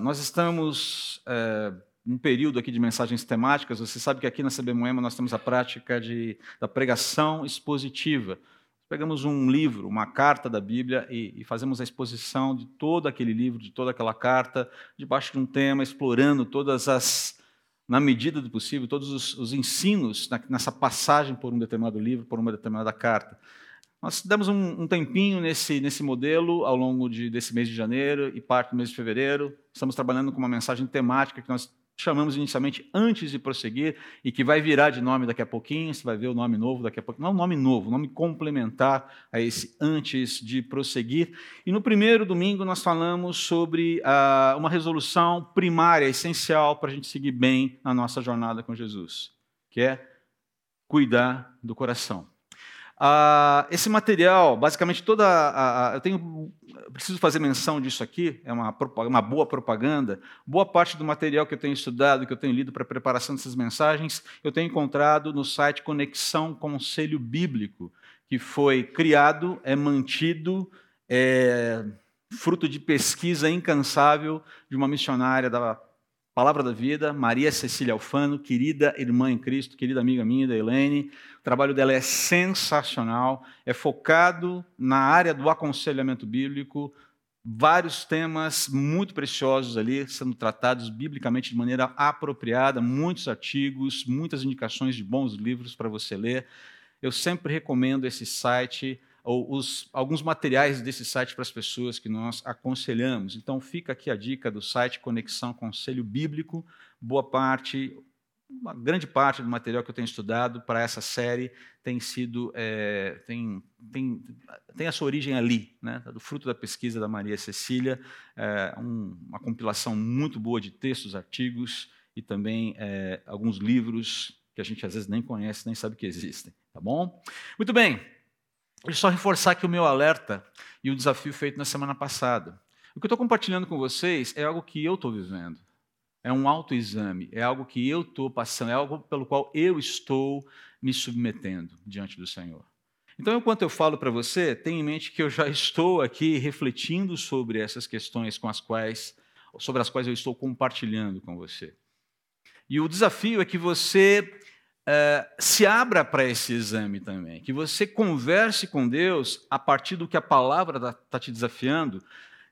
Nós estamos uh, um período aqui de mensagens temáticas. Você sabe que aqui na CB Moema nós temos a prática de, da pregação expositiva. Pegamos um livro, uma carta da Bíblia e, e, fazemos a exposição de todo aquele livro, de toda aquela carta, debaixo de um tema, explorando todas as, na medida do possível, todos os, os ensinos na, nessa passagem por um determinado livro, por uma determinada carta. Nós demos um, um tempinho nesse, nesse modelo ao longo de, desse mês de janeiro e parte do mês de fevereiro. Estamos trabalhando com uma mensagem temática que nós chamamos inicialmente antes de prosseguir e que vai virar de nome daqui a pouquinho, você vai ver o nome novo daqui a pouco. Não, nome novo, nome complementar a esse antes de prosseguir. E no primeiro domingo nós falamos sobre ah, uma resolução primária, essencial para a gente seguir bem na nossa jornada com Jesus, que é cuidar do coração. Ah, esse material, basicamente toda. A, a, eu tenho, preciso fazer menção disso aqui, é uma, uma boa propaganda. Boa parte do material que eu tenho estudado, que eu tenho lido para a preparação dessas mensagens, eu tenho encontrado no site Conexão Conselho Bíblico, que foi criado, é mantido, é fruto de pesquisa incansável de uma missionária da Palavra da Vida, Maria Cecília Alfano, querida irmã em Cristo, querida amiga minha, da Helene. O trabalho dela é sensacional, é focado na área do aconselhamento bíblico, vários temas muito preciosos ali sendo tratados biblicamente de maneira apropriada, muitos artigos, muitas indicações de bons livros para você ler. Eu sempre recomendo esse site ou os, alguns materiais desse site para as pessoas que nós aconselhamos. Então, fica aqui a dica do site Conexão Conselho Bíblico. Boa parte, uma grande parte do material que eu tenho estudado para essa série tem sido é, tem, tem, tem a sua origem ali, né, do fruto da pesquisa da Maria Cecília, é, um, uma compilação muito boa de textos, artigos e também é, alguns livros que a gente às vezes nem conhece, nem sabe que existem, tá bom? Muito bem. Eu só reforçar aqui o meu alerta e o desafio feito na semana passada. O que eu estou compartilhando com vocês é algo que eu estou vivendo. É um autoexame, é algo que eu estou passando, é algo pelo qual eu estou me submetendo diante do Senhor. Então, enquanto eu falo para você, tenha em mente que eu já estou aqui refletindo sobre essas questões com as quais, sobre as quais eu estou compartilhando com você. E o desafio é que você uh, se abra para esse exame também, que você converse com Deus a partir do que a palavra está tá te desafiando,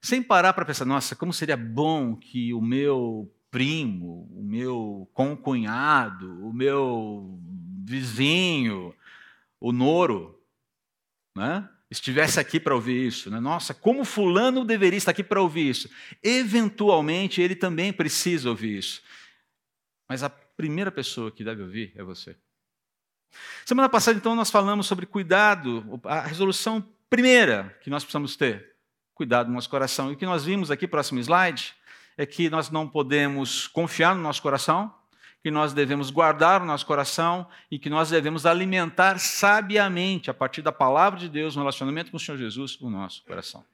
sem parar para pensar, nossa, como seria bom que o meu primo, o meu concunhado, o meu vizinho, o Noro, né? estivesse aqui para ouvir isso. Né? Nossa, como fulano deveria estar aqui para ouvir isso? Eventualmente, ele também precisa ouvir isso. Mas a primeira pessoa que deve ouvir é você. Semana passada, então, nós falamos sobre cuidado, a resolução primeira que nós precisamos ter, cuidado no nosso coração. E o que nós vimos aqui, próximo slide, é que nós não podemos confiar no nosso coração, que nós devemos guardar o nosso coração e que nós devemos alimentar sabiamente, a partir da palavra de Deus, no relacionamento com o Senhor Jesus, o nosso coração.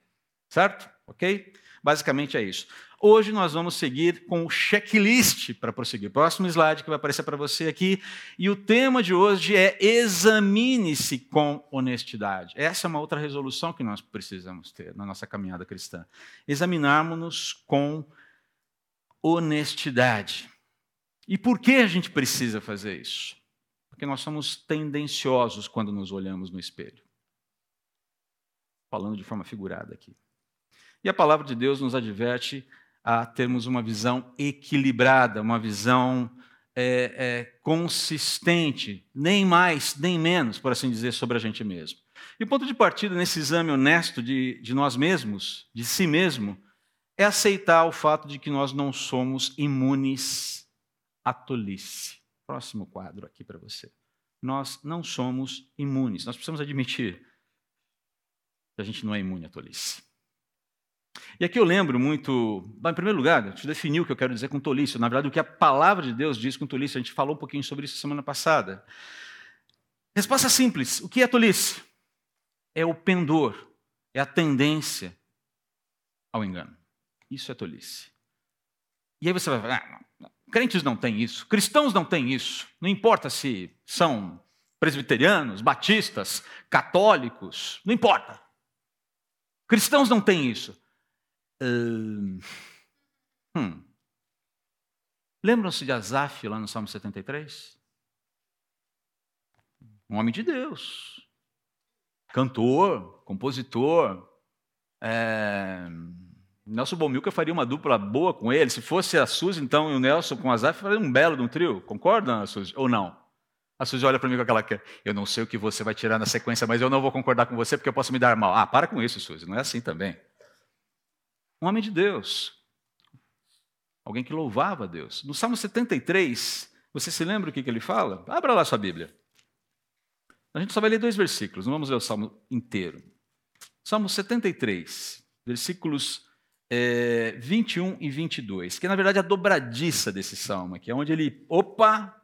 Certo? Ok? Basicamente é isso. Hoje nós vamos seguir com o checklist para prosseguir. Próximo slide que vai aparecer para você aqui. E o tema de hoje é examine-se com honestidade. Essa é uma outra resolução que nós precisamos ter na nossa caminhada cristã. Examinarmos-nos com honestidade. E por que a gente precisa fazer isso? Porque nós somos tendenciosos quando nos olhamos no espelho. Falando de forma figurada aqui. E a palavra de Deus nos adverte a termos uma visão equilibrada, uma visão é, é, consistente, nem mais, nem menos, por assim dizer, sobre a gente mesmo. E o ponto de partida nesse exame honesto de, de nós mesmos, de si mesmo, é aceitar o fato de que nós não somos imunes à tolice. Próximo quadro aqui para você. Nós não somos imunes. Nós precisamos admitir que a gente não é imune à tolice. E aqui eu lembro muito, em primeiro lugar, eu definir o que eu quero dizer com tolice. Na verdade, o que a palavra de Deus diz com tolice, a gente falou um pouquinho sobre isso semana passada. Resposta simples: o que é tolice? É o pendor, é a tendência ao engano. Isso é tolice. E aí você vai falar: ah, crentes não têm isso, cristãos não têm isso, não importa se são presbiterianos, batistas, católicos, não importa. Cristãos não têm isso. Hum. Lembram-se de Asaf lá no Salmo 73? Um homem de Deus, cantor, compositor. É... Nelson Bomilca faria uma dupla boa com ele. Se fosse a Suzy, então, e o Nelson com o Azaf, faria um belo de um trio. Concorda, Suzy? Ou não? A Suzy olha para mim com aquela que eu não sei o que você vai tirar na sequência, mas eu não vou concordar com você porque eu posso me dar mal. Ah, para com isso, Suzy. Não é assim também. Um homem de Deus. Alguém que louvava a Deus. No Salmo 73, você se lembra o que, que ele fala? Abra lá sua Bíblia. A gente só vai ler dois versículos, não vamos ler o Salmo inteiro. Salmo 73, versículos é, 21 e 22, que na verdade é a dobradiça desse salmo aqui, é onde ele, opa,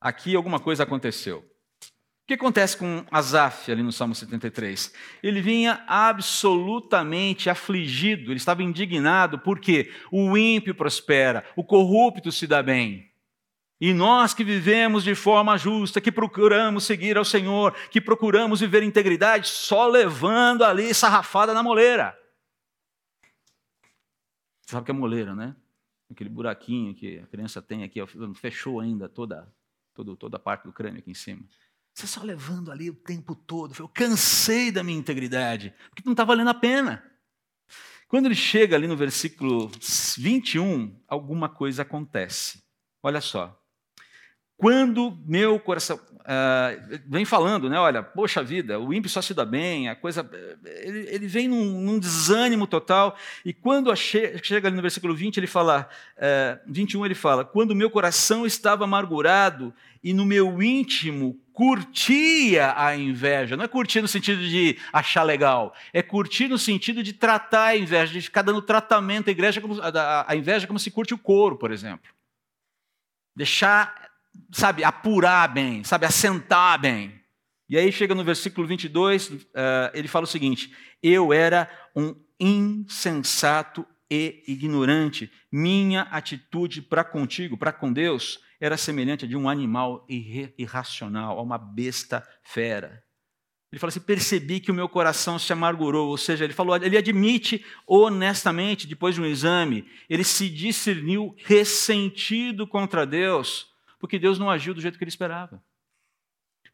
aqui alguma coisa aconteceu. O que acontece com Asaf ali no Salmo 73? Ele vinha absolutamente afligido, ele estava indignado, porque o ímpio prospera, o corrupto se dá bem. E nós que vivemos de forma justa, que procuramos seguir ao Senhor, que procuramos viver integridade, só levando ali sarrafada na moleira. Você sabe que é moleira, né? Aquele buraquinho que a criança tem aqui, fechou ainda toda, toda, toda a parte do crânio aqui em cima. Você só levando ali o tempo todo. Eu cansei da minha integridade, porque não está valendo a pena. Quando ele chega ali no versículo 21, alguma coisa acontece. Olha só. Quando meu coração. Uh, vem falando, né? Olha, poxa vida, o ímpio só se dá bem, a coisa. Ele, ele vem num, num, desânimo total. E quando che, chega ali no versículo 20, ele fala. Uh, 21, ele fala: Quando meu coração estava amargurado e no meu íntimo curtia a inveja. Não é curtir no sentido de achar legal, é curtir no sentido de tratar a inveja, de ficar dando tratamento à, igreja como, inveja como se curte o couro, por exemplo. Deixar sabe, apurar bem, sabe, assentar bem. E aí chega no versículo 22, uh, eh, ele fala o seguinte: Eu era um insensato e ignorante. Minha atitude para contigo, para com Deus, era semelhante a de um animal irracional, a uma besta fera. Ele fala assim: percebi que o meu coração se amargurou. Ou seja, ele falou, ele admite honestamente, depois de um exame, ele se discerniu ressentido contra Deus porque Deus não agiu do jeito que ele esperava.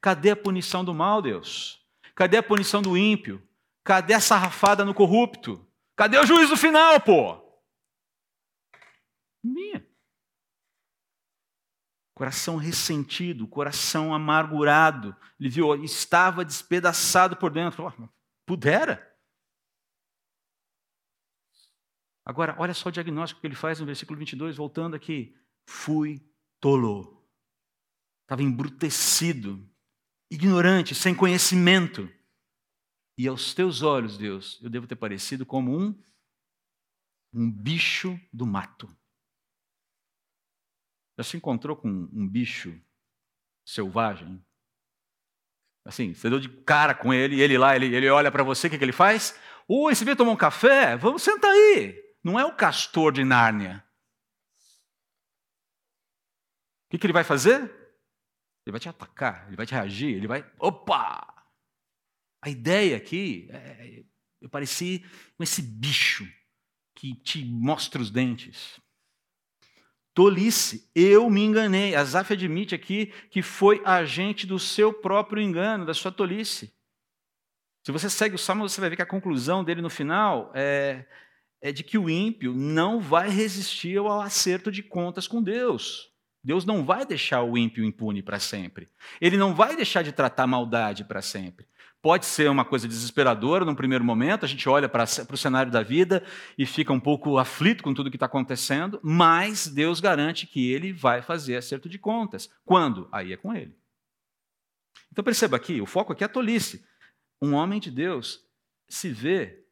Cadê a punição do mal, Deus? Cadê a punição do ímpio? Cadê a sarrafada no corrupto? Cadê o juízo final, pô? Minha. Coração ressentido, coração amargurado. Ele viu, estava despedaçado por dentro. Oh, pudera. Agora, olha só o diagnóstico que ele faz no versículo 22, voltando aqui. Fui tolo estava embrutecido, ignorante, sem conhecimento. E aos teus olhos, Deus, eu devo ter parecido como um, um bicho do mato. Já se encontrou com um bicho selvagem? Assim, você deu de cara com ele, ele lá, ele, ele olha para você, o que, que ele faz? Oi, você veio tomar um café? Vamos, sentar aí. Não é o castor de Nárnia. O que, que ele vai fazer? Ele vai te atacar, ele vai te reagir, ele vai. Opa! A ideia aqui, é, eu pareci com esse bicho que te mostra os dentes. Tolice, eu me enganei. Azaf admite aqui que foi agente do seu próprio engano, da sua tolice. Se você segue o salmo, você vai ver que a conclusão dele no final é, é de que o ímpio não vai resistir ao acerto de contas com Deus. Deus não vai deixar o ímpio impune para sempre. Ele não vai deixar de tratar maldade para sempre. Pode ser uma coisa desesperadora num primeiro momento, a gente olha para o cenário da vida e fica um pouco aflito com tudo que está acontecendo, mas Deus garante que ele vai fazer acerto de contas. Quando? Aí é com ele. Então perceba aqui, o foco aqui é a tolice. Um homem de Deus se vê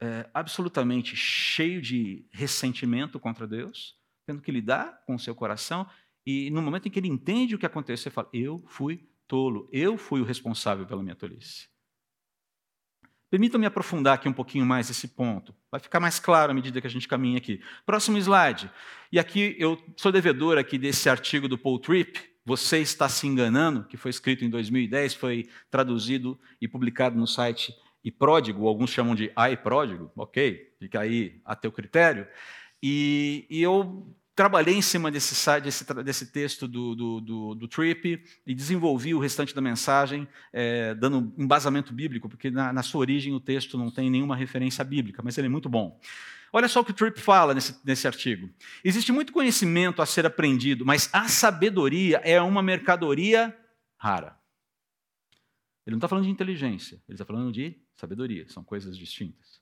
é, absolutamente cheio de ressentimento contra Deus, tendo que lidar com o seu coração, e no momento em que ele entende o que aconteceu, ele fala: Eu fui tolo, eu fui o responsável pela minha tolice. Permitam-me aprofundar aqui um pouquinho mais esse ponto. Vai ficar mais claro à medida que a gente caminha aqui. Próximo slide. E aqui eu sou devedor aqui desse artigo do Paul Tripp, Você está se enganando, que foi escrito em 2010, foi traduzido e publicado no site e pródigo, alguns chamam de ai pródigo, ok, fica aí a teu critério. E, e eu trabalhei em cima desse, desse, desse texto do, do, do, do, Tripp e desenvolvi o restante da mensagem, é, dando embasamento bíblico, porque na, na, sua origem o texto não tem nenhuma referência bíblica, mas ele é muito bom. Olha só o que o Tripp fala nesse, nesse artigo. Existe muito conhecimento a ser aprendido, mas a sabedoria é uma mercadoria rara. Ele não está falando de inteligência, ele está falando de sabedoria, são coisas distintas.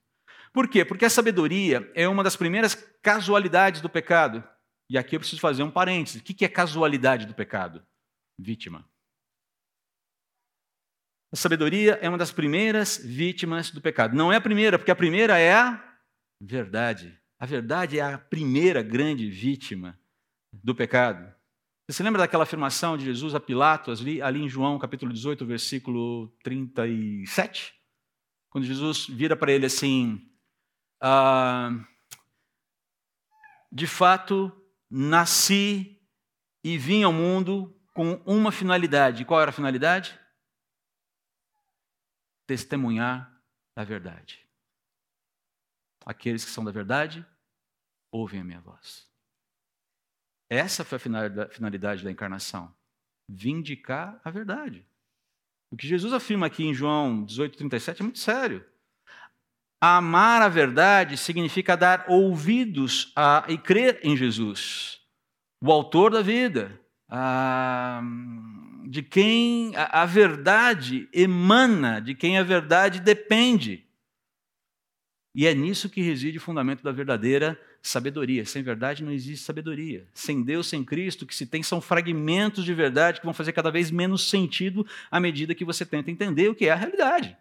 Por quê? Porque a sabedoria é uma das primeiras casualidades do pecado. E aqui eu preciso fazer um parêntese. O que é casualidade do pecado? Vítima. A sabedoria é uma das primeiras vítimas do pecado. Não é a primeira, porque a primeira é a verdade. A verdade é a primeira grande vítima do pecado. Você se lembra daquela afirmação de Jesus a Pilatos, ali, ali em João capítulo 18, versículo 37? Quando Jesus vira para ele assim: ah, De fato, nasci e vim ao mundo com uma finalidade. Qual era a finalidade? Testemunhar a verdade. Aqueles que são da verdade, ouvem a minha voz. Essa foi a finalidade da encarnação. Vindicar a verdade. O que Jesus afirma aqui em João 18,37 é muito sério. Amar a verdade significa dar ouvidos a, e crer em Jesus, o autor da vida, a, de quem a, a verdade emana, de quem a verdade depende. E é nisso que reside o fundamento da verdadeira sabedoria. Sem verdade não existe sabedoria. Sem Deus, sem Cristo, o que se tem são fragmentos de verdade que vão fazer cada vez menos sentido à medida que você tenta entender o que é a realidade.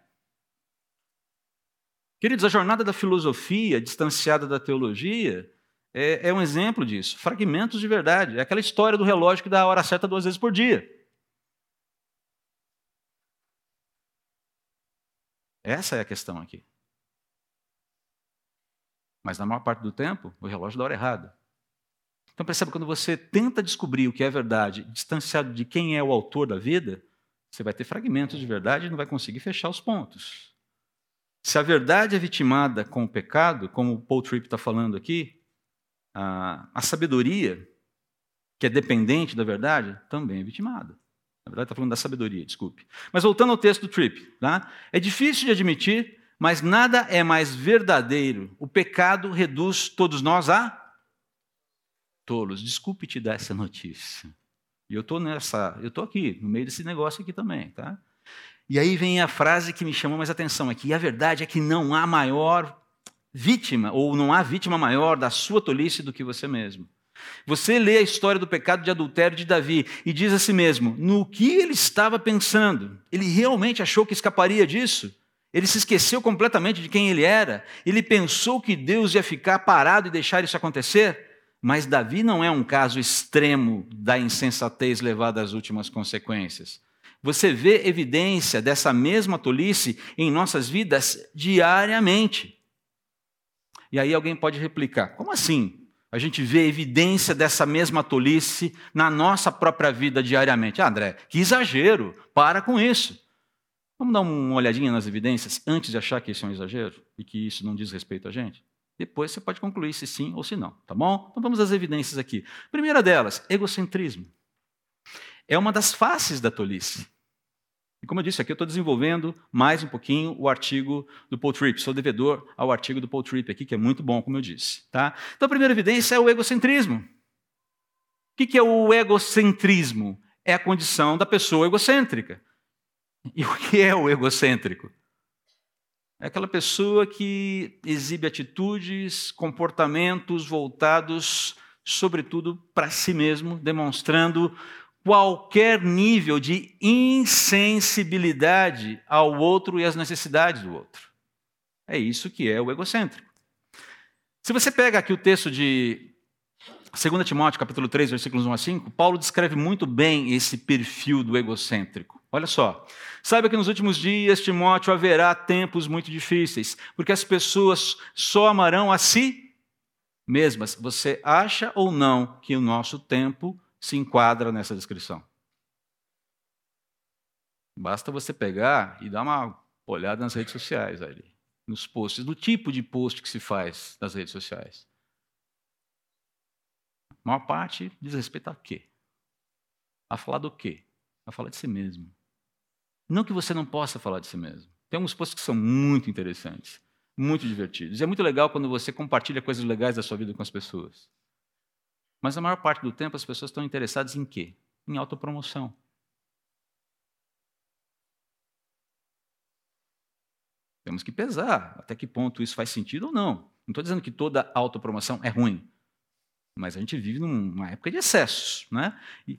Queridos, a jornada da filosofia, distanciada da teologia, é, é, um exemplo disso. Fragmentos de verdade. É aquela história do relógio que dá a hora certa duas vezes por dia. Essa é a questão aqui. Mas na maior parte do tempo, o relógio dá a hora errada. Então percebe, quando você tenta descobrir o que é verdade, distanciado de quem é o autor da vida, você vai ter fragmentos de verdade e não vai conseguir fechar os pontos. Se a verdade é vitimada com o pecado, como o Paul Tripp está falando aqui, a, a, sabedoria, que é dependente da verdade, também é vitimada. Na verdade, está falando da sabedoria, desculpe. Mas voltando ao texto do Tripp, tá? é difícil de admitir, mas nada é mais verdadeiro. O pecado reduz todos nós a tolos. Desculpe te dar essa notícia. E eu estou nessa, eu estou aqui, no meio desse negócio aqui também, tá? E aí vem a frase que me chamou mais atenção aqui. E a verdade é que não há maior vítima, ou não há vítima maior da sua tolice do que você mesmo. Você lê a história do pecado de adultério de Davi e diz a si mesmo: no que ele estava pensando? Ele realmente achou que escaparia disso? Ele se esqueceu completamente de quem ele era? Ele pensou que Deus ia ficar parado e deixar isso acontecer? Mas Davi não é um caso extremo da insensatez levada às últimas consequências. Você vê evidência dessa mesma tolice em nossas vidas diariamente. E aí alguém pode replicar: como assim? A gente vê evidência dessa mesma tolice na nossa própria vida diariamente. Ah, André, que exagero, para com isso. Vamos dar uma olhadinha nas evidências antes de achar que isso é um exagero e que isso não diz respeito a gente? Depois você pode concluir se sim ou se não, tá bom? Então vamos às evidências aqui. Primeira delas, egocentrismo é uma das faces da tolice. E como eu disse, aqui eu estou desenvolvendo mais um pouquinho o artigo do Paul Tripp. Sou devedor ao artigo do Paul Tripp aqui, que é muito bom, como eu disse. Tá? Então a primeira evidência é o egocentrismo. O que é o egocentrismo? É a condição da pessoa egocêntrica. E o que é o egocêntrico? É aquela pessoa que exibe atitudes, comportamentos voltados, sobretudo, para si mesmo, demonstrando qualquer nível de insensibilidade ao outro e às necessidades do outro. É isso que é o egocêntrico. Se você pega aqui o texto de 2 Timóteo, capítulo 3, versículos 1 a 5, Paulo descreve muito bem esse perfil do egocêntrico. Olha só. Saiba que nos últimos dias, Timóteo, haverá tempos muito difíceis, porque as pessoas só amarão a si mesmas. Você acha ou não que o nosso tempo se enquadra nessa descrição. Basta você pegar e dar uma olhar nas redes sociais ali, nos posts, do tipo de post que se faz nas redes sociais. A maior parte diz respeito a quê? A falar do quê? A falar de si mesmo. Não que você não possa falar de si mesmo. Tem alguns posts que são muito interessantes, muito divertidos. E é muito legal quando você compartilha coisas legais da sua vida com as pessoas. Mas a maior parte do tempo as pessoas estão interessadas em quê? Em autopromoção. Temos que pesar até que ponto isso faz sentido ou não. Não estou dizendo que toda autopromoção é ruim, mas a gente vive numa época de excessos. Né? E,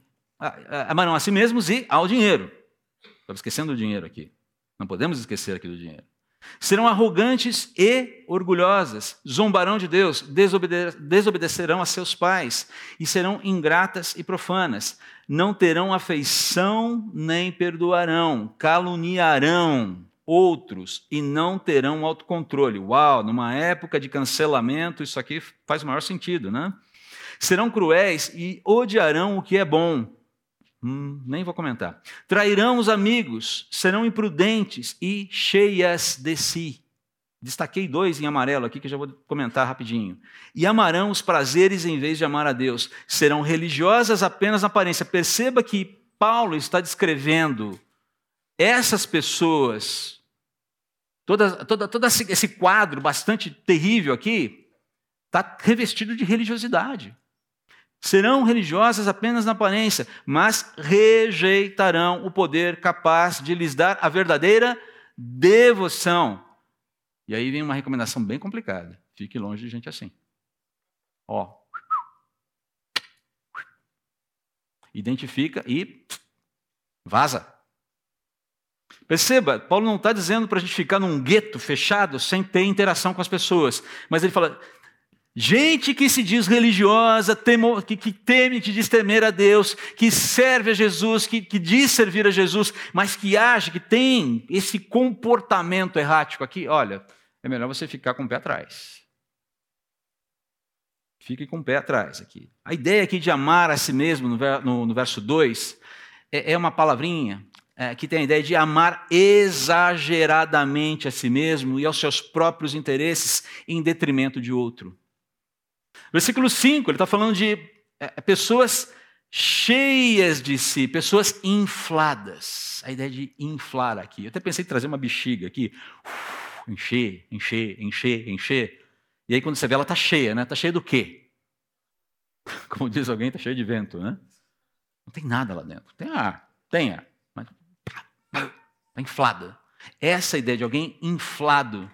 amarão a si mesmos e ao dinheiro. Estamos esquecendo do dinheiro aqui. Não podemos esquecer aqui do dinheiro. Serão arrogantes e orgulhosas, zombarão de Deus, desobede desobedecerão a seus pais e serão ingratas e profanas. Não terão afeição nem perdoarão, caluniarão, outros e não terão autocontrole. Uau, numa época de cancelamento, isso aqui faz o maior sentido, né? Serão cruéis e odiarão o que é bom. Hum, nem vou comentar. Trairão os amigos, serão imprudentes e cheias de si. Destaquei dois em amarelo aqui que já vou comentar rapidinho. E amarão os prazeres em vez de amar a Deus. Serão religiosas apenas na aparência. Perceba que Paulo está descrevendo essas pessoas Toda, toda, todo esse quadro bastante terrível aqui está revestido de religiosidade. Serão religiosas apenas na aparência, mas rejeitarão o poder capaz de lhes dar a verdadeira devoção. E aí vem uma recomendação bem complicada. Fique longe de gente assim. Ó. Identifica e vaza. Perceba, Paulo não está dizendo para a gente ficar num gueto fechado sem ter interação com as pessoas, mas ele fala: gente que se diz religiosa, temo, que, que, teme, que diz temer a Deus, que serve a Jesus, que, que diz servir a Jesus, mas que age, que tem esse comportamento errático aqui, olha, é melhor você ficar com o pé atrás. Fique com o pé atrás aqui. A ideia aqui de amar a si mesmo, no, no, no verso 2, é, é uma palavrinha é, que tem a ideia de amar exageradamente a si mesmo e aos seus próprios interesses em detrimento de outro. Versículo 5, ele está falando de é, pessoas cheias de si, pessoas infladas. A ideia de inflar aqui. Eu até pensei em trazer uma bexiga aqui. Uf, encher, encher, encher, encher. E aí quando você vê, ela está cheia, né? Está cheia do quê? Como diz alguém, está cheia de vento, né? Não tem nada lá dentro. Tem ar, tem ar. Está inflada. Essa é ideia de alguém inflado.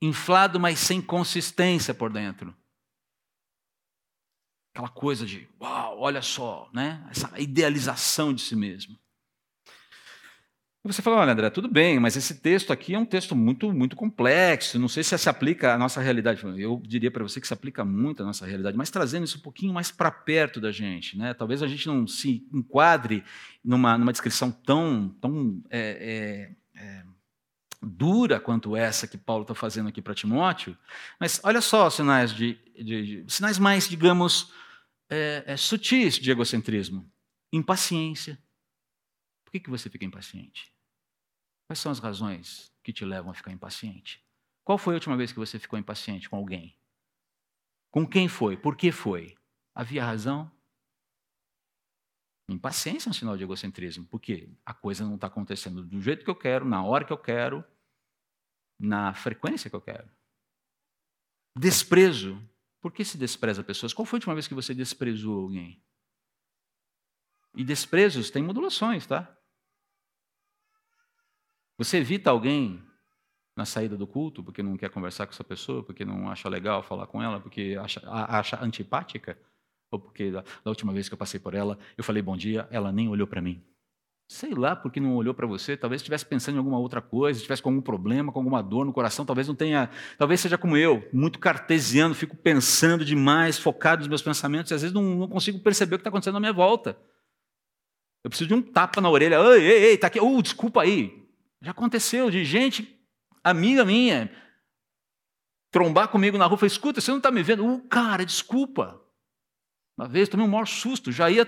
Inflado, mas sem consistência por dentro. Aquela coisa de, uau, olha só, né? essa idealização de si mesmo. E você fala, olha, André, tudo bem, mas esse texto aqui é um texto muito, muito complexo. Não sei se se aplica à nossa realidade. Eu diria para você que se aplica muito à nossa realidade, mas trazendo isso um pouquinho mais para perto da gente. Né? Talvez a gente não se enquadre numa, numa descrição tão, tão é, é, é, dura quanto essa que Paulo está fazendo aqui para Timóteo. Mas olha só sinais, de, de, de sinais mais, digamos, é, é, sutis de egocentrismo. Impaciência. Por que, que você fica impaciente? Quais são as razões que te levam a ficar impaciente? Qual foi a última vez que você ficou impaciente com alguém? Com quem foi? Por que foi? Havia razão? Impaciência é um sinal de egocentrismo, porque a coisa não está acontecendo do jeito que eu quero, na hora que eu quero, na frequência que eu quero. Desprezo. Por que se despreza pessoas? Qual foi a última vez que você desprezou alguém? E desprezos têm modulações, tá? Você evita alguém na saída do culto porque não quer conversar com essa pessoa, porque não acha legal falar com ela, porque acha, acha antipática? Ou porque da, da, última vez que eu passei por ela, eu falei bom dia, ela nem olhou para mim? Sei lá porque não olhou para você, talvez estivesse pensando em alguma outra coisa, estivesse com algum problema, com alguma dor no coração, talvez não tenha, talvez seja como eu, muito cartesiano, fico pensando demais, focado nos meus pensamentos, e às vezes não, não consigo perceber o que está acontecendo à minha volta. Eu preciso de um tapa na orelha, ei, ei, ei, tá aqui, uh, desculpa aí, já aconteceu de gente, amiga minha, trombar comigo na rua e escuta, você não está me vendo? Uh, cara, desculpa. Uma vez tomei um maior susto, já ia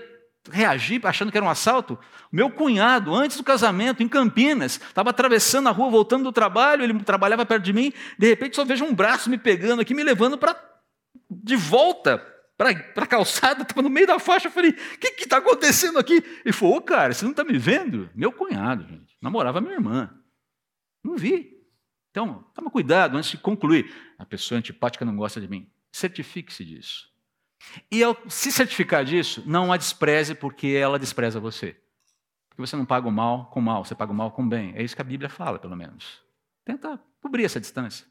reagi achando que era um assalto? Meu cunhado, antes do casamento, em Campinas, estava atravessando a rua, voltando do trabalho, ele trabalhava perto de mim, de repente só vejo um braço me pegando aqui, me levando para de volta para a calçada, estava no meio da faixa. Eu falei: o que está acontecendo aqui? Ele falou: Ô, cara, você não está me vendo? Meu cunhado, gente, namorava minha irmã. Não vi. Então, toma cuidado antes de concluir. A pessoa antipática não gosta de mim. Certifique-se disso. E ao se certificar disso, não a despreze porque ela despreza você. Porque você não paga o mal com o mal, você paga o mal com o bem. É isso que a Bíblia fala, pelo menos. Tenta cobrir essa distância.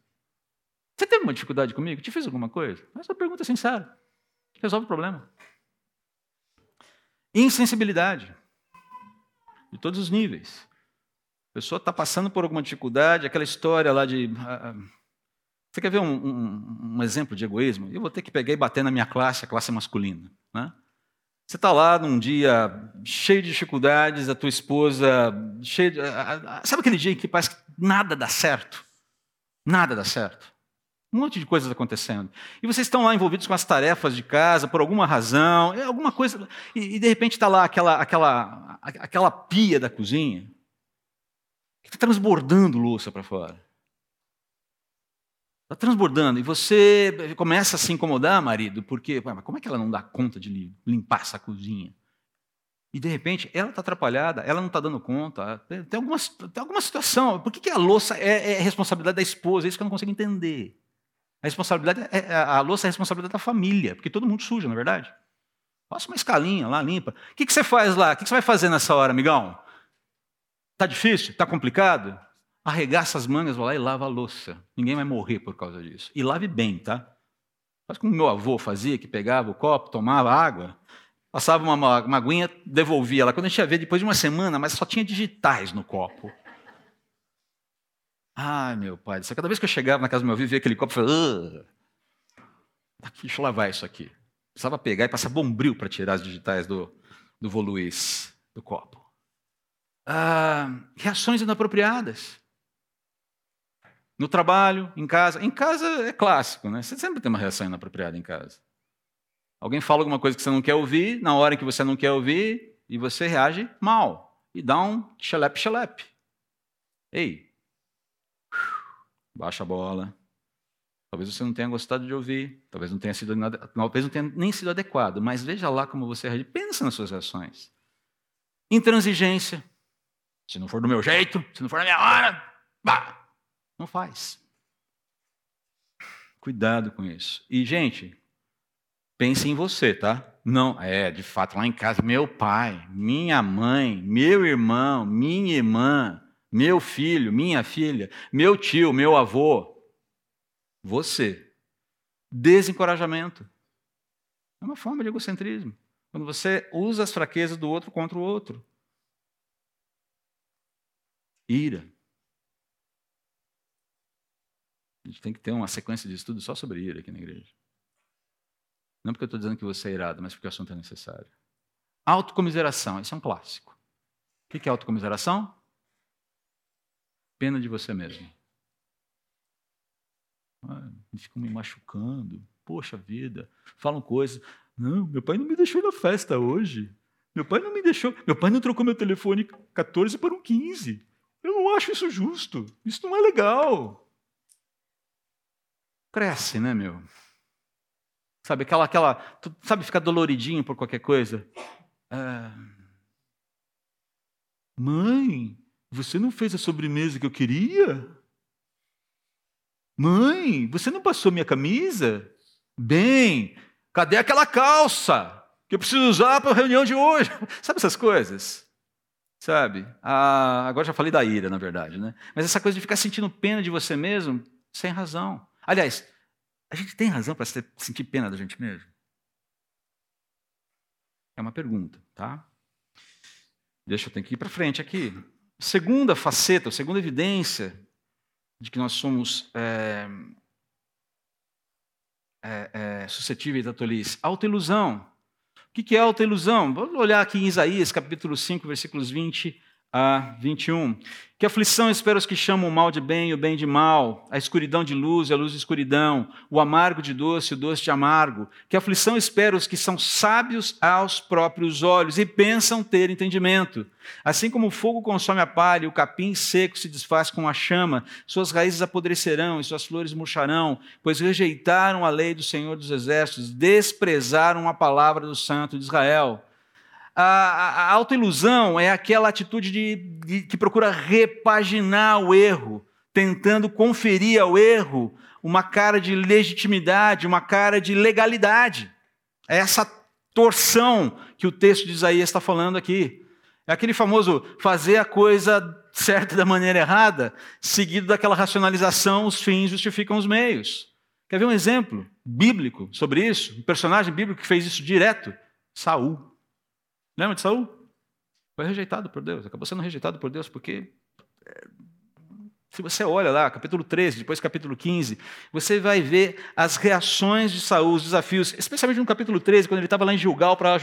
Você teve uma dificuldade comigo? Te fiz alguma coisa? Mas uma pergunta sincera. Resolve o problema. Insensibilidade. De todos os níveis. A pessoa está passando por alguma dificuldade, aquela história lá de. Uh, você quer ver um, um, um, exemplo de egoísmo? Eu vou ter que pegar e bater na minha classe, a classe masculina. Né? Você está lá num dia cheio de dificuldades, a tua esposa cheia de, Sabe aquele dia em que parece que nada dá certo? Nada dá certo. Um monte de coisas acontecendo. E vocês estão lá envolvidos com as tarefas de casa, por alguma razão, é alguma coisa. E, e de repente está lá aquela, aquela, aquela pia da cozinha que está transbordando louça para fora. Está transbordando. E você começa a se incomodar, marido, porque como é que ela não dá conta de limpar essa cozinha? E de repente ela está atrapalhada, ela não está dando conta. Tem alguma, tem alguma situação. Por que, que a louça é, é, responsabilidade da esposa? É isso que eu não consigo entender. A responsabilidade é, é, a louça é a responsabilidade da família, porque todo mundo suja, na é verdade. Passa uma escalinha lá, limpa. O que, que você faz lá? O que, que você vai fazer nessa hora, amigão? Está difícil? Está complicado? Arregaça as mangas, vai lá e lava a louça. Ninguém vai morrer por causa disso. E lave bem, tá? Faz como meu avô fazia, que pegava o copo, tomava água, passava uma, uma aguinha, devolvia ela. Quando a gente ia ver, depois de uma semana, mas só tinha digitais no copo. Ai, meu pai, cada vez que eu chegava na casa do meu avô, via aquele copo, eu falava, aqui, deixa eu lavar isso aqui. Precisava pegar e passar bombril para tirar as digitais do, do Voluiz, do copo. Ah, reações inapropriadas. No trabalho, em casa. Em casa é clássico, né? Você sempre tem uma reação inapropriada em casa. Alguém fala alguma coisa que você não quer ouvir, na hora que você não quer ouvir, e você reage mal. E dá um xelepe-xelepe. Ei, baixa a bola. Talvez você não tenha gostado de ouvir, talvez não tenha sido talvez não tenha nem sido adequado, mas veja lá como você reage. Pensa nas suas reações. Intransigência. Se não for do meu jeito, se não for na minha hora, bah, não faz. Cuidado com isso. E, gente, pense em você, tá? Não, é, de fato, lá em casa, meu pai, minha mãe, meu irmão, minha irmã, meu filho, minha filha, meu tio, meu avô. Você. Desencorajamento. É uma forma de egocentrismo. Quando você usa as fraquezas do outro contra o outro. Ira. A gente tem que ter uma sequência de estudos só sobre ira aqui na igreja. Não porque eu estou dizendo que você é irado, mas porque o assunto é necessário. Autocomiseração, isso é um clássico. O que é autocomiseração? Pena de você mesmo. Ah, ficam me machucando. Poxa vida. Falam coisas. Não, meu pai não me deixou na festa hoje. Meu pai não me deixou. Meu pai não trocou meu telefone 14 por um 15. Eu não acho isso justo. Isso não é legal cresce, né, meu? Sabe, aquela, aquela, tu, sabe, ficar doloridinho por qualquer coisa? É... Mãe, você não fez a sobremesa que eu queria? Mãe, você não passou minha camisa? Bem, cadê aquela calça que eu preciso usar para a reunião de hoje? Sabe essas coisas? Sabe? Ah, agora já falei da ira, na verdade, né? Mas essa coisa de ficar sentindo pena de você mesmo, sem razão. Aliás, a gente tem razão para sentir pena da gente mesmo? É uma pergunta, tá? Deixa eu ter que ir para frente aqui. Segunda faceta, segunda evidência de que nós somos é, é, é, suscetíveis da tolice. Autoilusão. O que é autoilusão? Vamos olhar aqui em Isaías, capítulo 5, versículos 20 a 21. Que aflição espera os que chamam o mal de bem e o bem de mal, a escuridão de luz e a luz de escuridão, o amargo de doce e o doce de amargo. Que aflição espera os que são sábios aos próprios olhos e pensam ter entendimento. Assim como o fogo consome a palha o capim seco se desfaz com a chama, suas raízes apodrecerão e suas flores murcharão, pois rejeitaram a lei do Senhor dos Exércitos, desprezaram a palavra do Santo de Israel. A, a, autoilusão é aquela atitude de, de, que procura repaginar o erro, tentando conferir ao erro uma cara de legitimidade, uma cara de legalidade. É essa torção que o texto de Isaías está falando aqui. É aquele famoso fazer a coisa certa da maneira errada, seguido daquela racionalização, os fins justificam os meios. Quer ver um exemplo bíblico sobre isso? Um personagem bíblico que fez isso direto? Saul. Lembra de Saul? Foi rejeitado por Deus, acabou sendo rejeitado por Deus porque é, se você olha lá, capítulo 13, depois capítulo 15, você vai ver as reações de Saul, os desafios, especialmente no capítulo 13, quando ele estava lá em Gilgal para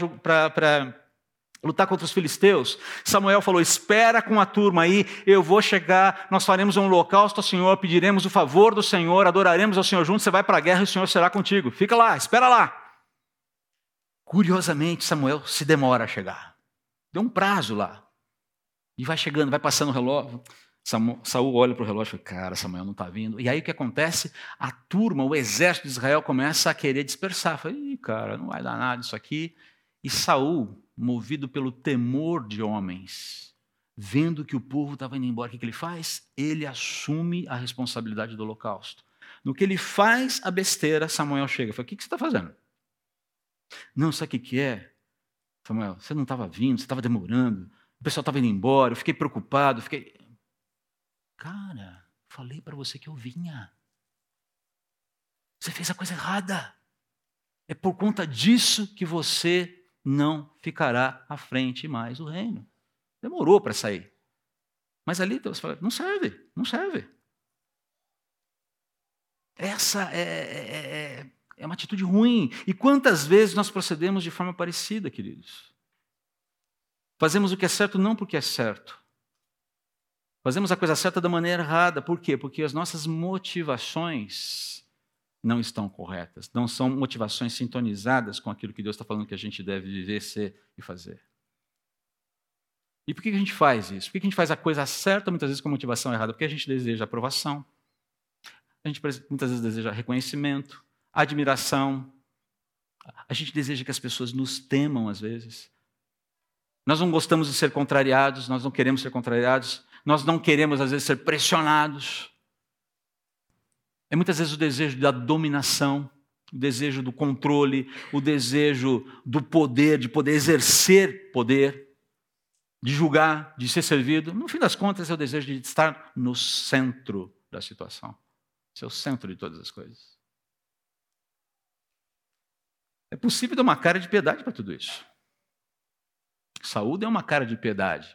lutar contra os filisteus. Samuel falou: Espera com a turma aí, eu vou chegar, nós faremos um holocausto ao Senhor, pediremos o favor do Senhor, adoraremos ao Senhor juntos, você vai para a guerra e o Senhor será contigo. Fica lá, espera lá. Curiosamente, Samuel se demora a chegar. Deu um prazo lá. E vai chegando, vai passando o relógio. Saul olha para o relógio e fala, cara, Samuel não está vindo. E aí o que acontece? A turma, o exército de Israel começa a querer dispersar. Fala, Ih, cara, não vai dar nada isso aqui. E Saul, movido pelo temor de homens, vendo que o povo estava indo embora, o que, que ele faz? Ele assume a responsabilidade do holocausto. No que ele faz a besteira, Samuel chega e fala: O que, que você está fazendo? Não, sabe o que é? Samuel, você não estava vindo, você estava demorando, o pessoal estava indo embora, eu fiquei preocupado, fiquei. Cara, falei para você que eu vinha. Você fez a coisa errada. É por conta disso que você não ficará à frente mais do reino. Demorou para sair. Mas ali Deus fala: não serve, não serve. Essa é, é, é é uma atitude ruim. E quantas vezes nós procedemos de forma parecida, queridos? Fazemos o que é certo não porque é certo. Fazemos a coisa certa da maneira errada. Por quê? Porque as nossas motivações não estão corretas. Não são motivações sintonizadas com aquilo que Deus está falando que a gente deve viver, ser e fazer. E por que a gente faz isso? Por que a gente faz a coisa certa muitas vezes com a motivação errada? Porque a gente deseja aprovação. A gente muitas vezes deseja reconhecimento admiração. A gente deseja que as pessoas nos temam às vezes. Nós não gostamos de ser contrariados, nós não queremos ser contrariados, nós não queremos às vezes ser pressionados. É muitas vezes o desejo da dominação, o desejo do controle, o desejo do poder, de poder exercer poder, de julgar, de ser servido. No fim das contas, é o desejo de estar no centro da situação, ser o centro de todas as coisas. É possível dar uma cara de piedade para tudo isso. Saúl deu uma cara de piedade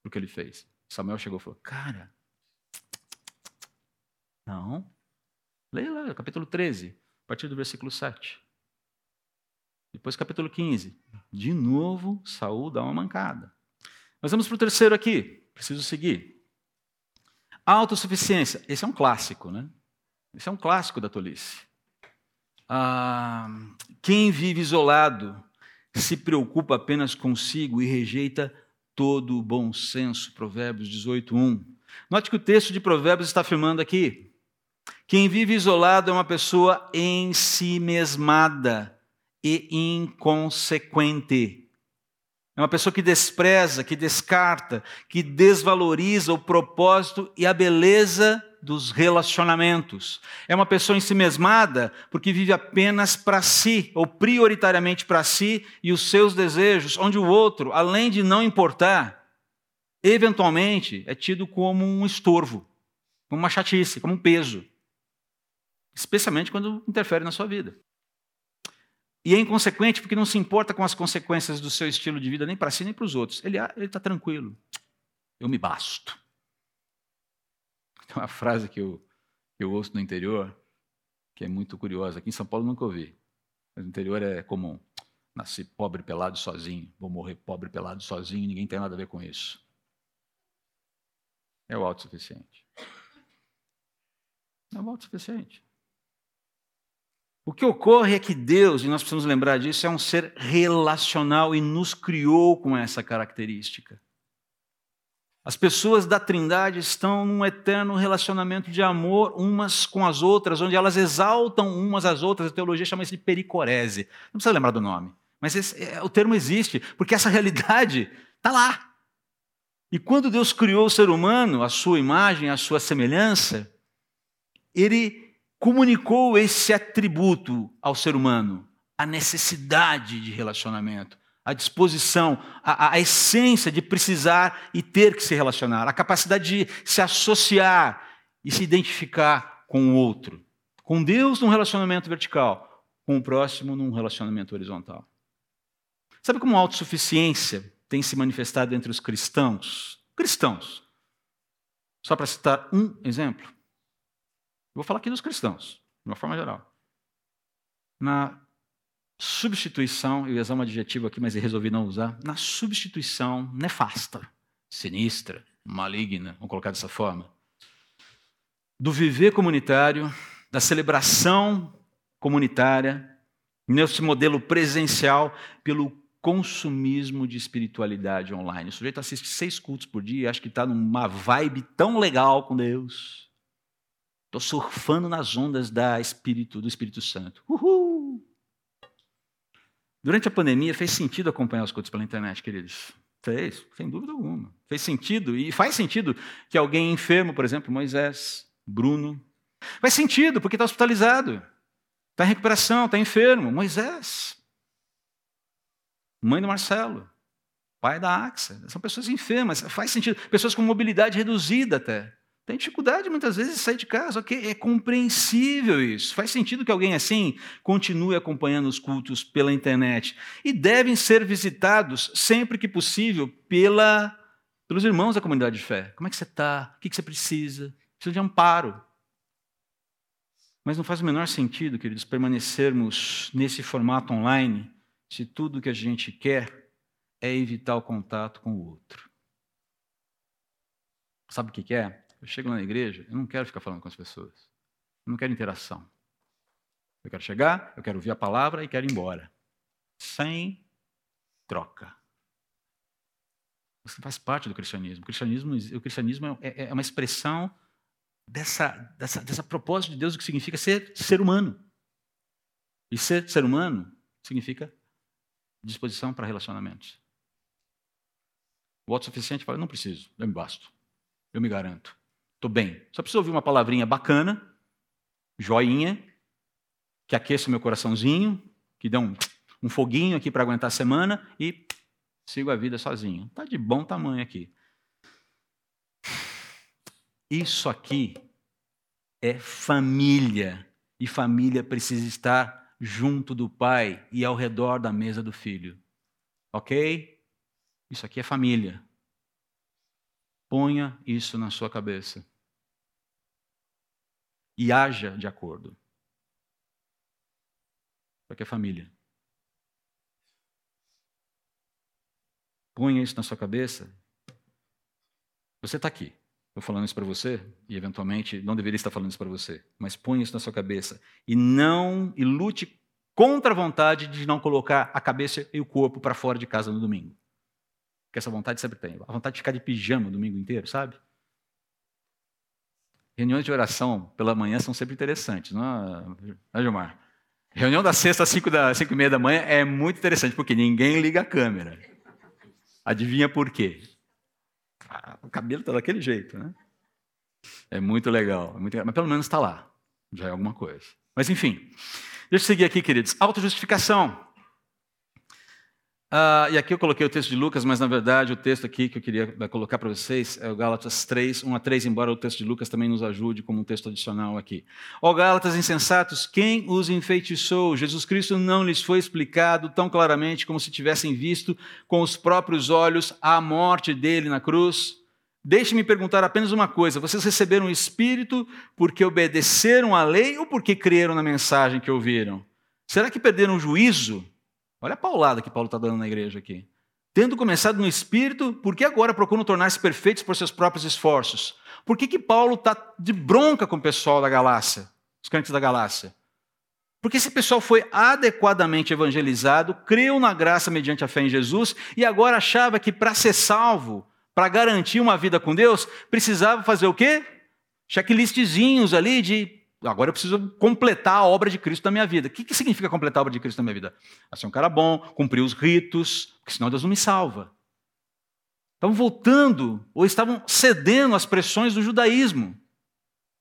para o que ele fez. Samuel chegou e falou: Cara, não. Leia lá, capítulo 13, a partir do versículo 7. Depois, capítulo 15. De novo, Saul dá uma mancada. Nós vamos para o terceiro aqui. Preciso seguir. Autossuficiência. Esse é um clássico, né? Esse é um clássico da tolice. Ah, quem vive isolado se preocupa apenas consigo e rejeita todo o bom senso. Provérbios 18:1. Note que o texto de Provérbios está afirmando aqui: quem vive isolado é uma pessoa em si mesmada e inconsequente. É uma pessoa que despreza, que descarta, que desvaloriza o propósito e a beleza dos relacionamentos. É uma pessoa ensimesmada porque vive apenas para si, ou prioritariamente para si e os seus desejos, onde o outro, além de não importar, eventualmente é tido como um estorvo, como uma chatice, como um peso. Especialmente quando interfere na sua vida. E é inconsequente porque não se importa com as consequências do seu estilo de vida, nem para si nem para os outros. Ele está tranquilo. Eu me basto. Tem uma frase que eu, que eu ouço no interior, que é muito curiosa. Aqui em São Paulo nunca ouvi, mas no interior é comum. Nasci pobre, pelado, sozinho. Vou morrer pobre, pelado, sozinho. Ninguém tem nada a ver com isso. é o autossuficiente. É o autossuficiente. O que ocorre é que Deus, e nós precisamos lembrar disso, é um ser relacional e nos criou com essa característica. As pessoas da Trindade estão num eterno relacionamento de amor umas com as outras, onde elas exaltam umas às outras. A teologia chama isso de pericorese. Não precisa lembrar do nome, mas esse, é, o termo existe, porque essa realidade está lá. E quando Deus criou o ser humano, a sua imagem, a sua semelhança, ele comunicou esse atributo ao ser humano, a necessidade de relacionamento a disposição, a, a, essência de precisar e ter que se relacionar, a capacidade de se associar e se identificar com o outro. Com Deus num relacionamento vertical, com o próximo num relacionamento horizontal. Sabe como a autossuficiência tem se manifestado entre os cristãos? Cristãos. Só para citar um exemplo. Vou falar aqui dos cristãos, de uma forma geral. Na substituição, eu ia usar um adjetivo aqui, mas resolvi não usar, na substituição nefasta, sinistra, maligna, vamos colocar dessa forma, do viver comunitário, da celebração comunitária, nesse modelo presencial, pelo consumismo de espiritualidade online. O sujeito assiste seis cultos por dia e acha que está numa vibe tão legal com Deus. Estou surfando nas ondas da Espírito, do Espírito Santo. Uhul! Durante a pandemia, fez sentido acompanhar os cultos pela internet, queridos? Fez, sem dúvida alguma. Fez sentido, e faz sentido que alguém enfermo, por exemplo, Moisés, Bruno. Faz sentido, porque está hospitalizado, está em recuperação, está enfermo. Moisés. Mãe do Marcelo, pai da Axa. São pessoas enfermas, faz sentido. Pessoas com mobilidade reduzida até. Tem dificuldade muitas vezes de sair de casa, ok? É compreensível isso. Faz sentido que alguém assim continue acompanhando os cultos pela internet. E devem ser visitados sempre que possível pela, pelos irmãos da comunidade de fé. Como é que você está? O que você precisa? Precisa de amparo. Mas não faz o menor sentido, queridos, permanecermos nesse formato online se tudo que a gente quer é evitar o contato com o outro. Sabe o que é? Eu chego na igreja, eu não quero ficar falando com as pessoas. Eu não quero interação. Eu quero chegar, eu quero ouvir a palavra e quero ir embora. Sem troca. Isso faz parte do cristianismo. O cristianismo, o cristianismo é, é uma expressão dessa, dessa, dessa de Deus, o que significa ser ser humano. E ser ser humano significa disposição para relacionamentos. O autossuficiente fala, não preciso, eu me basto, eu me garanto. Estou bem. Só preciso ouvir uma palavrinha bacana, joinha, que aqueça o meu coraçãozinho, que dê um, um foguinho aqui para aguentar a semana e sigo a vida sozinho. Está de bom tamanho aqui. Isso aqui é família. E família precisa estar junto do pai e ao redor da mesa do filho. Ok? Isso aqui é família. Ponha isso na sua cabeça. E haja de acordo. Porque é família. Ponha isso na sua cabeça. Você está aqui. Estou falando isso para você e eventualmente não deveria estar falando isso para você, mas ponha isso na sua cabeça e não e lute contra a vontade de não colocar a cabeça e o corpo para fora de casa no domingo que essa vontade sempre tem. A vontade de ficar de pijama o domingo inteiro, sabe? Reuniões de oração pela manhã são sempre interessantes, não é, Gilmar? Reunião da sexta às cinco, da, cinco e meia da manhã é muito interessante, porque ninguém liga a câmera. Adivinha por quê? Ah, o cabelo está daquele jeito, né? É muito legal, é muito legal, mas pelo menos está lá. Já é alguma coisa. Mas enfim, deixa eu seguir aqui, queridos. Autojustificação. Uh, e aqui eu coloquei o texto de Lucas, mas na verdade o texto aqui que eu queria eh, colocar para vocês é o Gálatas 3, 1 a 3, embora o texto de Lucas também nos ajude como um texto adicional aqui. Ó Gálatas insensatos, quem os enfeitiçou? Jesus Cristo não lhes foi explicado tão claramente como se tivessem visto com os próprios olhos a morte dele na cruz? Deixe-me perguntar apenas uma coisa: vocês receberam o Espírito porque obedeceram à lei ou porque creram na mensagem que ouviram? Será que perderam o juízo? Olha a paulada que Paulo está dando na igreja aqui. Tendo começado no espírito, por que agora procuram tornar-se perfeitos por seus próprios esforços? Por que, que Paulo está de bronca com o pessoal da Galácia, os crentes da Galácia? Porque esse pessoal foi adequadamente evangelizado, creu na graça mediante a fé em Jesus e agora achava que para ser salvo, para garantir uma vida com Deus, precisava fazer o quê? Checklistzinhos ali de agora eu preciso completar a obra de Cristo na minha vida. O que, que significa completar a obra de Cristo na minha vida? A ser um cara bom, cumprir os ritos, porque senão Deus não me salva. Estavam voltando, ou estavam cedendo às pressões do judaísmo.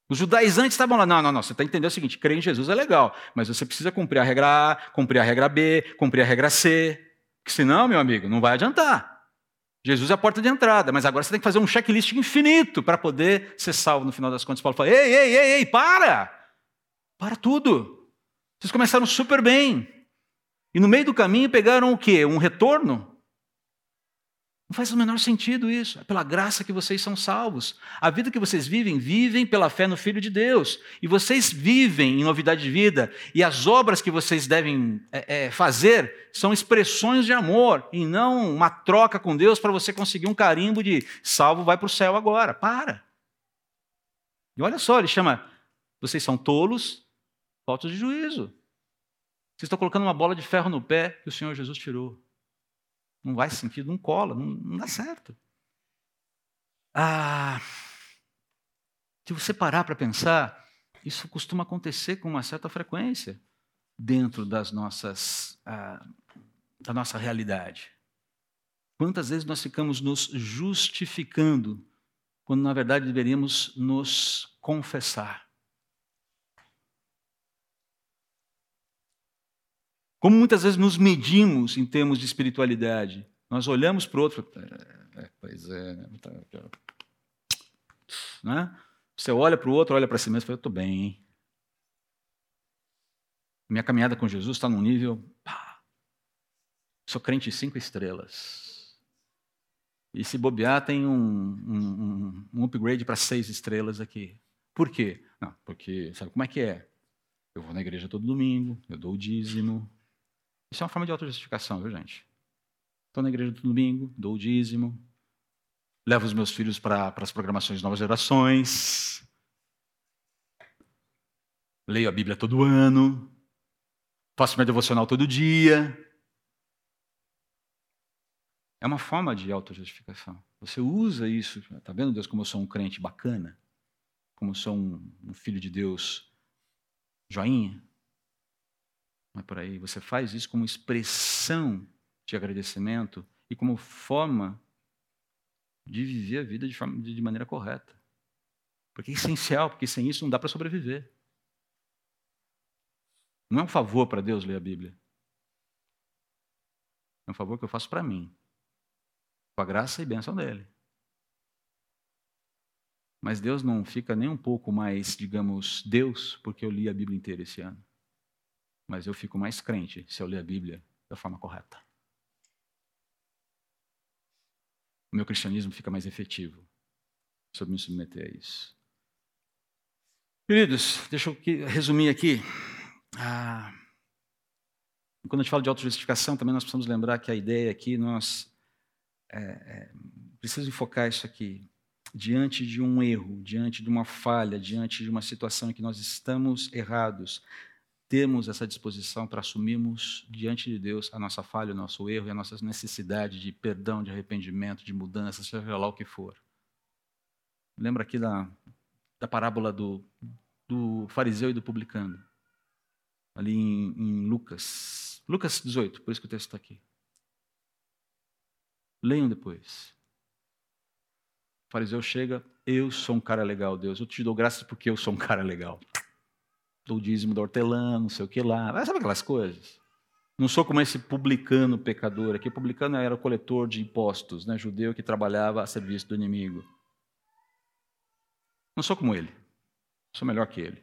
Os judaizantes estavam lá, não, não, não, você está entendendo o seguinte, crer em Jesus é legal, mas você precisa cumprir a regra A, cumprir a regra B, cumprir a regra C, porque senão, meu amigo, não vai adiantar. Jesus é a porta de entrada, mas agora você tem que fazer um checklist infinito para poder ser salvo no final das contas. Paulo fala: ei, ei, ei, ei, para! Para tudo. Vocês começaram super bem. E no meio do caminho pegaram o quê? Um retorno? Não faz o menor sentido isso. É pela graça que vocês são salvos. A vida que vocês vivem, vivem pela fé no Filho de Deus. E vocês vivem em novidade de vida. E as obras que vocês devem é, é, fazer são expressões de amor e não uma troca com Deus para você conseguir um carimbo de salvo, vai para o céu agora. Para. E olha só, ele chama: vocês são tolos, faltos de juízo. Vocês estão colocando uma bola de ferro no pé que o Senhor Jesus tirou. Não vai sentido, não cola, não, não dá certo. Ah, se você parar para pensar, isso costuma acontecer com uma certa frequência dentro das nossas, ah, da nossa realidade. Quantas vezes nós ficamos nos justificando quando na verdade deveríamos nos confessar? Como muitas vezes nos medimos em termos de espiritualidade. Nós olhamos para o outro. É, é, pois é. Tá, né? Você olha para o outro, olha para si mesmo e fala: Eu estou bem, hein? Minha caminhada com Jesus está num nível. Pá, sou crente cinco estrelas. E se bobear, tem um, um, um upgrade para seis estrelas aqui. Por quê? Não, porque sabe como é que é? Eu vou na igreja todo domingo, eu dou o dízimo, isso é uma forma de autojustificação, viu, gente? Estou na igreja todo domingo, dou o dízimo, levo os meus filhos para as programações de novas gerações, leio a Bíblia todo ano, faço minha devocional todo dia. É uma forma de autojustificação. Você usa isso, está vendo, Deus, como eu sou um crente bacana? Como eu sou um, um filho de Deus joinha? Não é por aí. Você faz isso como expressão de agradecimento e como forma de viver a vida de, forma, de maneira correta. Porque é essencial, porque sem isso não dá para sobreviver. Não é um favor para Deus ler a Bíblia. É um favor que eu faço para mim, com a graça e bênção dele. Mas Deus não fica nem um pouco mais, digamos, Deus, porque eu li a Bíblia inteira esse ano mas eu fico mais crente se eu ler a Bíblia da forma correta. O meu cristianismo fica mais efetivo se eu me submeter a isso. Queridos, deixa eu resumir aqui. Ah, quando a gente fala de autojustificação, também nós precisamos lembrar que a ideia aqui, nós é, é, precisamos enfocar isso aqui. Diante de um erro, diante de uma falha, diante de uma situação em que nós estamos errados, temos essa disposição para assumirmos diante de Deus a nossa falha, o nosso erro e a nossa necessidade de perdão, de arrependimento, de mudança, seja lá o que for. Lembra aqui da, da parábola do, do fariseu e do publicano, ali em, em Lucas, Lucas 18, por isso que o texto está aqui. Leiam depois. O fariseu chega, eu sou um cara legal, Deus, eu te dou graças porque eu sou um cara legal do dízimo da hortelã, não sei o que lá. Sabe aquelas coisas? Não sou como esse publicano pecador aqui. O publicano era o coletor de impostos, né? judeu que trabalhava a serviço do inimigo. Não sou como ele. Sou melhor que ele.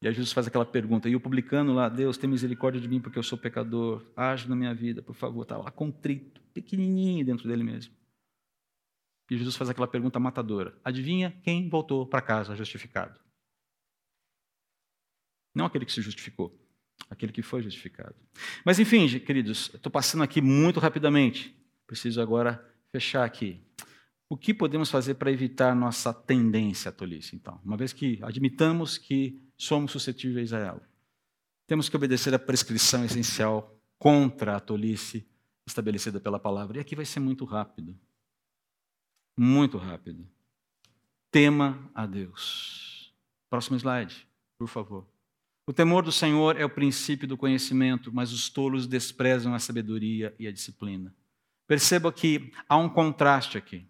E aí Jesus faz aquela pergunta, e o publicano lá, Deus, tem misericórdia de mim porque eu sou pecador, age na minha vida, por favor. Está lá contrito, pequenininho dentro dele mesmo. E Jesus faz aquela pergunta matadora. Adivinha quem voltou para casa justificado? Não aquele que se justificou, aquele que foi justificado. Mas enfim, queridos, estou passando aqui muito rapidamente. Preciso agora fechar aqui. O que podemos fazer para evitar nossa tendência à tolice, então? Uma vez que admitamos que somos suscetíveis a ela. Temos que obedecer à prescrição essencial contra a tolice estabelecida pela palavra. E aqui vai ser muito rápido. Muito rápido. Tema a Deus. Próximo slide, por favor. O temor do Senhor é o princípio do conhecimento, mas os tolos desprezam a sabedoria e a disciplina. Perceba que há um contraste aqui.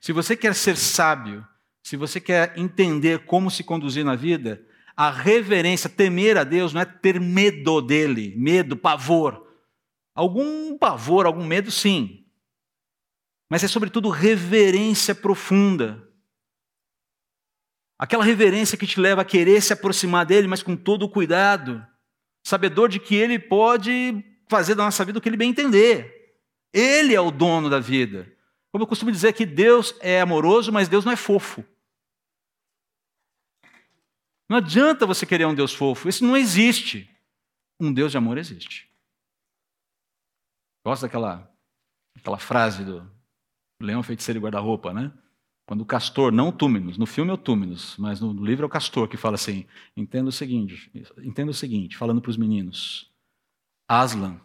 Se você quer ser sábio, se você quer entender como se conduzir na vida, a reverência, temer a Deus, não é ter medo dele, medo, pavor. Algum pavor, algum medo, sim. Mas é, sobretudo, reverência profunda. Aquela reverência que te leva a querer se aproximar dele, mas com todo o cuidado, sabedor de que ele pode fazer da nossa vida o que ele bem entender. Ele é o dono da vida. Como eu costumo dizer que Deus é amoroso, mas Deus não é fofo. Não adianta você querer um Deus fofo, isso não existe. Um Deus de amor existe. Gosta daquela aquela frase do leão feiticeiro e guarda-roupa, né? Quando o castor, não o Túminos, no filme é o Túminos, mas no livro é o castor que fala assim: entenda o seguinte, entenda o seguinte, falando para os meninos. Aslan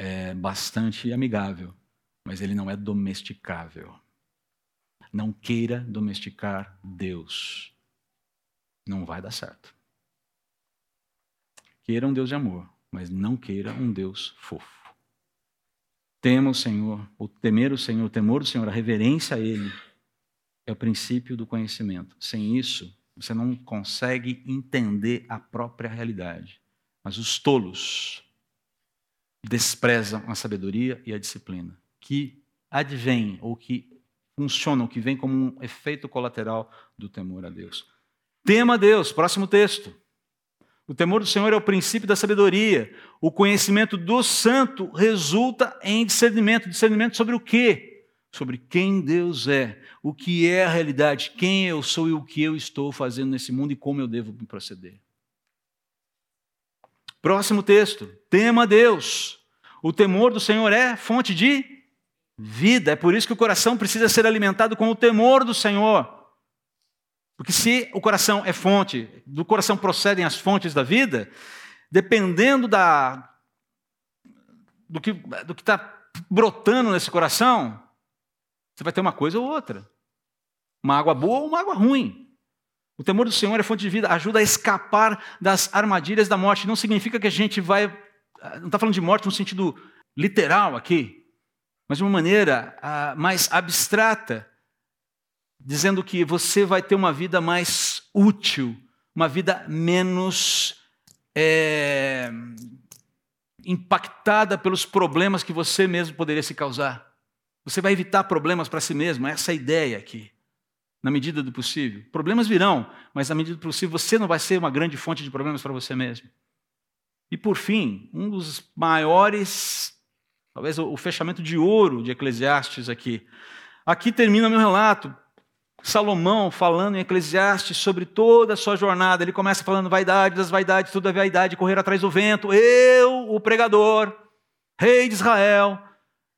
é bastante amigável, mas ele não é domesticável. Não queira domesticar Deus. Não vai dar certo. Queira um Deus de amor, mas não queira um Deus fofo. Tema o Senhor, o temer o Senhor, o temor do Senhor, a reverência a Ele, é o princípio do conhecimento. Sem isso, você não consegue entender a própria realidade. Mas os tolos desprezam a sabedoria e a disciplina, que advém ou que funcionam, que vem como um efeito colateral do temor a Deus. Tema Deus, próximo texto. O temor do Senhor é o princípio da sabedoria. O conhecimento do santo resulta em discernimento. Discernimento sobre o quê? Sobre quem Deus é, o que é a realidade, quem eu sou e o que eu estou fazendo nesse mundo e como eu devo proceder. Próximo texto. Tema Deus. O temor do Senhor é fonte de vida. É por isso que o coração precisa ser alimentado com o temor do Senhor. Porque se o coração é fonte, do coração procedem as fontes da vida, dependendo da, do que do está brotando nesse coração, você vai ter uma coisa ou outra. Uma água boa ou uma água ruim. O temor do Senhor é fonte de vida, ajuda a escapar das armadilhas da morte. Não significa que a gente vai. Não está falando de morte no sentido literal aqui, mas de uma maneira ah, mais abstrata dizendo que você vai ter uma vida mais útil, uma vida menos é, impactada pelos problemas que você mesmo poderia se causar. Você vai evitar problemas para si mesmo, essa é a ideia aqui, na medida do possível. Problemas virão, mas na medida do possível você não vai ser uma grande fonte de problemas para você mesmo. E por fim, um dos maiores, talvez o fechamento de ouro de Eclesiastes aqui. Aqui termina meu relato. Salomão falando em Eclesiastes sobre toda a sua jornada, ele começa falando vaidade das vaidades, tudo é vaidade, correr atrás do vento. Eu, o pregador, rei de Israel,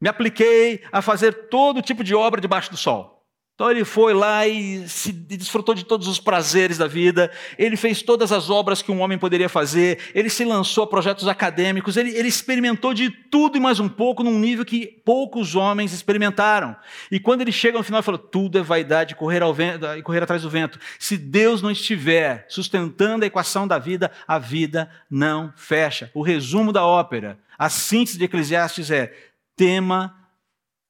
me apliquei a fazer todo tipo de obra debaixo do sol. Então ele foi lá e se desfrutou de todos os prazeres da vida, ele fez todas as obras que um homem poderia fazer, ele se lançou a projetos acadêmicos, ele, ele, experimentou de tudo e mais um pouco num nível que poucos homens experimentaram. E quando ele chega no final, ele falou: tudo é vaidade, correr, ao vento, correr atrás do vento. Se Deus não estiver sustentando a equação da vida, a vida não fecha. O resumo da ópera, a síntese de Eclesiastes é: tema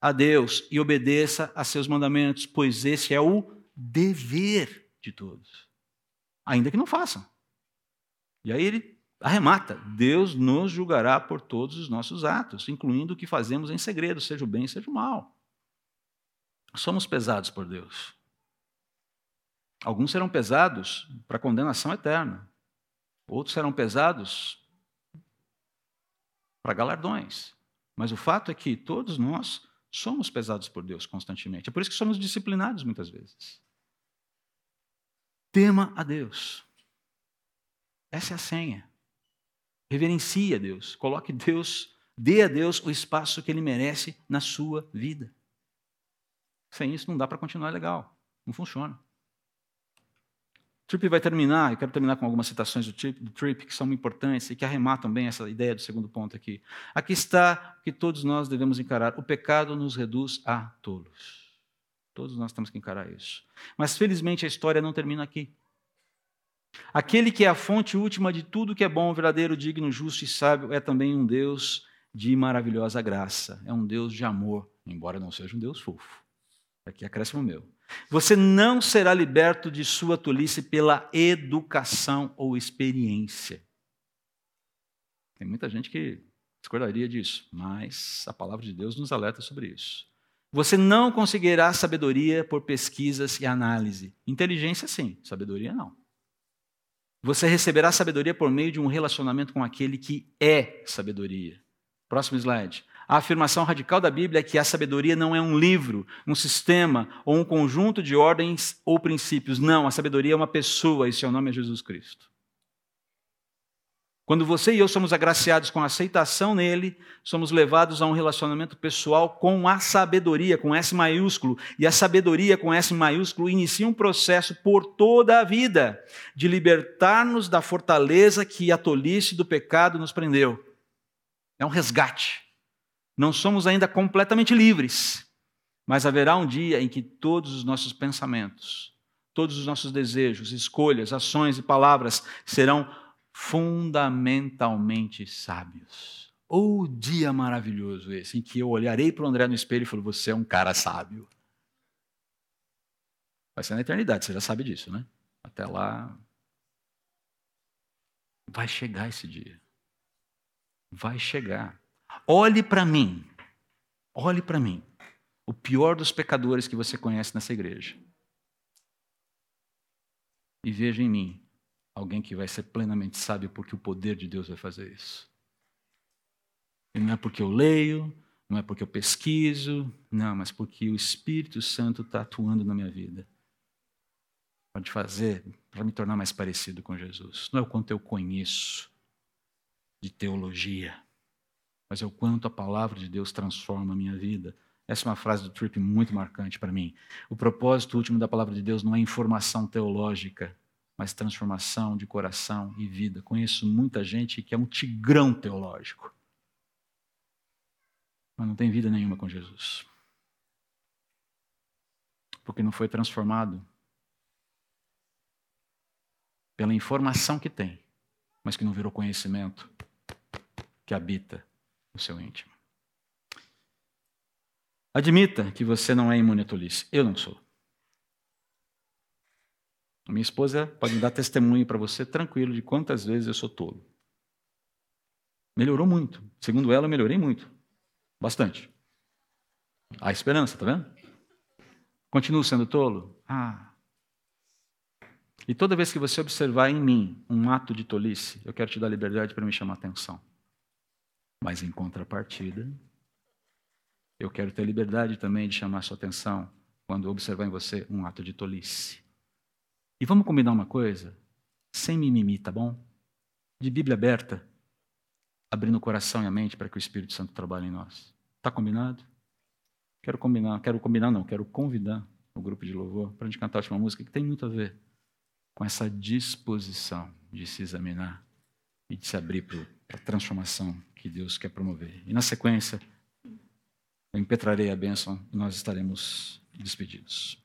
a Deus e obedeça a seus mandamentos, pois esse é o dever de todos, ainda que não façam. E aí ele arremata: Deus nos julgará por todos os nossos atos, incluindo o que fazemos em segredo, seja o bem, seja o mal. Somos pesados por Deus. Alguns serão pesados para condenação eterna, outros serão pesados para galardões. Mas o fato é que todos nós Somos pesados por Deus constantemente. É por isso que somos disciplinados muitas vezes. Tema a Deus. Essa é a senha. Reverencie a Deus. Coloque Deus, dê a Deus o espaço que Ele merece na sua vida. Sem isso não dá para continuar legal. Não funciona. Tripp vai terminar, eu quero terminar com algumas citações do Tripp, do Tripp, que são importantes e que arrematam bem essa ideia do segundo ponto aqui. Aqui está o que todos nós devemos encarar: o pecado nos reduz a tolos. Todos nós temos que encarar isso. Mas felizmente a história não termina aqui. Aquele que é a fonte última de tudo que é bom, verdadeiro, digno, justo e sábio é também um Deus de maravilhosa graça. É um Deus de amor, embora não seja um Deus fofo. Aqui acresce o meu. Você não será liberto de sua tolice pela educação ou experiência. Tem muita gente que discordaria disso, mas a palavra de Deus nos alerta sobre isso. Você não conseguirá sabedoria por pesquisas e análise. Inteligência, sim, sabedoria, não. Você receberá sabedoria por meio de um relacionamento com aquele que é sabedoria. Próximo slide. A afirmação radical da Bíblia é que a sabedoria não é um livro, um sistema ou um conjunto de ordens ou princípios. Não, a sabedoria é uma pessoa e seu nome é Jesus Cristo. Quando você e eu somos agraciados com a aceitação nele, somos levados a um relacionamento pessoal com a sabedoria, com S maiúsculo. E a sabedoria com S maiúsculo inicia um processo por toda a vida de libertar-nos da fortaleza que a tolice do pecado nos prendeu. É um resgate. Não somos ainda completamente livres, mas haverá um dia em que todos os nossos pensamentos, todos os nossos desejos, escolhas, ações e palavras serão fundamentalmente sábios. Ou oh, dia maravilhoso esse, em que eu olharei para o André no espelho e falo: Você é um cara sábio. Vai ser na eternidade, você já sabe disso, né? Até lá. Vai chegar esse dia. Vai chegar. Olhe para mim. Olhe para mim. O pior dos pecadores que você conhece nessa igreja. E veja em mim alguém que vai ser plenamente sábio, porque o poder de Deus vai fazer isso. E não é porque eu leio, não é porque eu pesquiso, não, mas porque o Espírito Santo está atuando na minha vida. Pode fazer para me tornar mais parecido com Jesus. Não é o quanto eu conheço de teologia mas é o quanto a palavra de Deus transforma a minha vida. Essa é uma frase do Tripp muito marcante para mim. O propósito último da palavra de Deus não é informação teológica, mas transformação de coração e vida. Conheço muita gente que é um tigrão teológico, mas não tem vida nenhuma com Jesus. Porque não foi transformado pela informação que tem, mas que não virou conhecimento que habita no seu íntimo. Admita que você não é imune à tolice. Eu não sou. Minha esposa pode me dar testemunho para você tranquilo de quantas vezes eu sou tolo. Melhorou muito. Segundo ela, eu melhorei muito. Bastante. Há esperança, tá vendo? Continuo sendo tolo? Ah. E toda vez que você observar em mim um ato de tolice, eu quero te dar liberdade para me chamar a atenção. Mas em contrapartida, eu quero ter liberdade também de chamar sua atenção quando observar em você um ato de tolice. E vamos combinar uma coisa? Sem mimimi, tá bom? De Bíblia aberta, abrindo o coração e a mente para que o Espírito Santo trabalhe em nós. Tá combinado? Quero combinar, quero combinar não, quero convidar o grupo de louvor para a gente cantar a última música que tem muito a ver com essa disposição de se examinar e de se abrir para a transformação que Deus quer promover. E na sequência, eu impetrarei a bênção e nós estaremos despedidos.